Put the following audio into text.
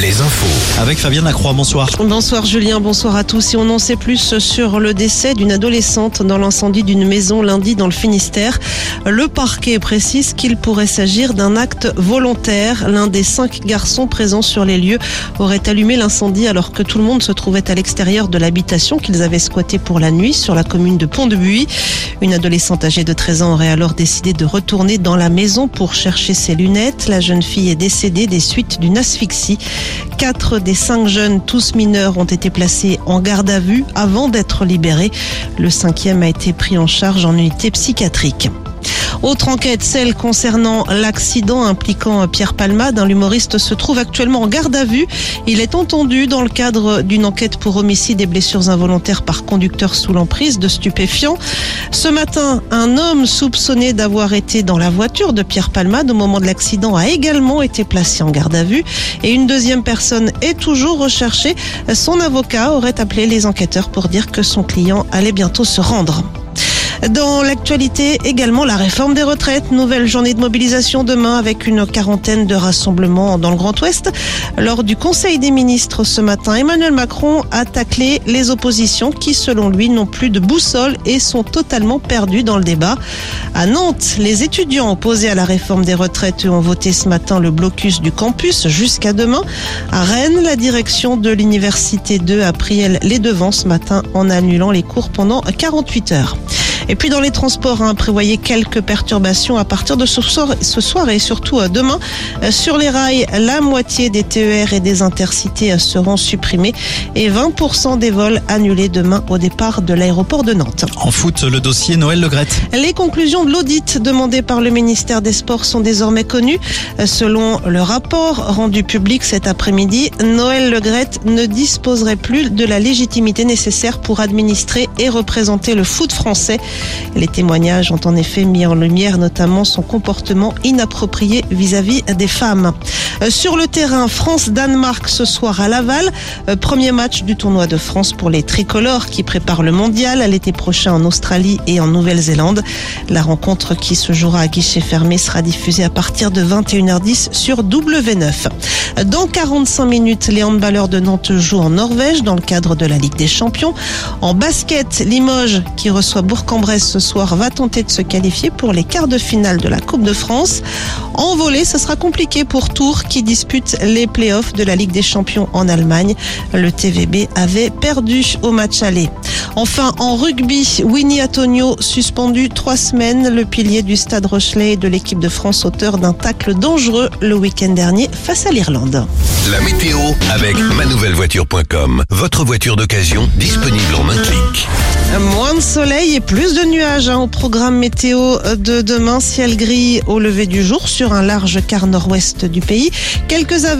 les infos. Avec Fabienne Lacroix, bonsoir. Bonsoir Julien, bonsoir à tous. Si on en sait plus sur le décès d'une adolescente dans l'incendie d'une maison lundi dans le Finistère, le parquet précise qu'il pourrait s'agir d'un acte volontaire. L'un des cinq garçons présents sur les lieux aurait allumé l'incendie alors que tout le monde se trouvait à l'extérieur de l'habitation qu'ils avaient squattée pour la nuit sur la commune de Pont-de-Buis. Une adolescente âgée de 13 ans aurait alors décidé de retourner dans la maison pour chercher ses lunettes. La jeune fille est décédée des suites d'une asphyxie. Quatre des cinq jeunes, tous mineurs, ont été placés en garde à vue avant d'être libérés. Le cinquième a été pris en charge en unité psychiatrique. Autre enquête, celle concernant l'accident impliquant Pierre Palmade. L'humoriste se trouve actuellement en garde à vue. Il est entendu dans le cadre d'une enquête pour homicide et blessures involontaires par conducteur sous l'emprise de stupéfiants. Ce matin, un homme soupçonné d'avoir été dans la voiture de Pierre Palmade au moment de l'accident a également été placé en garde à vue et une deuxième personne est toujours recherchée. Son avocat aurait appelé les enquêteurs pour dire que son client allait bientôt se rendre. Dans l'actualité également, la réforme des retraites. Nouvelle journée de mobilisation demain avec une quarantaine de rassemblements dans le Grand Ouest. Lors du Conseil des ministres ce matin, Emmanuel Macron a taclé les oppositions qui, selon lui, n'ont plus de boussole et sont totalement perdus dans le débat. À Nantes, les étudiants opposés à la réforme des retraites ont voté ce matin le blocus du campus jusqu'à demain. À Rennes, la direction de l'Université 2 a pris les devants ce matin en annulant les cours pendant 48 heures. Et puis dans les transports, hein, prévoyez quelques perturbations à partir de ce soir, ce soir et surtout euh, demain. Euh, sur les rails, la moitié des TER et des intercités euh, seront supprimés et 20% des vols annulés demain au départ de l'aéroport de Nantes. En foot, le dossier Noël Legrette. Les conclusions de l'audit demandé par le ministère des Sports sont désormais connues. Selon le rapport rendu public cet après-midi, Noël Legrette ne disposerait plus de la légitimité nécessaire pour administrer et représenter le foot français. Les témoignages ont en effet mis en lumière notamment son comportement inapproprié vis-à-vis des femmes. Euh, sur le terrain, France-Danemark ce soir à Laval. Euh, premier match du tournoi de France pour les tricolores qui préparent le mondial à l'été prochain en Australie et en Nouvelle-Zélande. La rencontre qui se jouera à guichet fermé sera diffusée à partir de 21h10 sur W9. Dans 45 minutes, les handballeurs de Nantes jouent en Norvège dans le cadre de la Ligue des Champions. En basket, Limoges qui reçoit Bourg-en-Bresse ce soir va tenter de se qualifier pour les quarts de finale de la Coupe de France. En volée, ce sera compliqué pour Tours qui dispute les playoffs de la Ligue des Champions en Allemagne. Le TVB avait perdu au match aller. Enfin, en rugby, Winnie Antonio suspendu trois semaines, le pilier du stade Rochelet de l'équipe de France, auteur d'un tacle dangereux le week-end dernier face à l'Irlande. La météo avec manouvellevoiture.com. Votre voiture d'occasion disponible en un clic. Moins de soleil et de nuages hein, au programme météo de demain. Ciel gris au lever du jour sur un large quart nord-ouest du pays. Quelques averses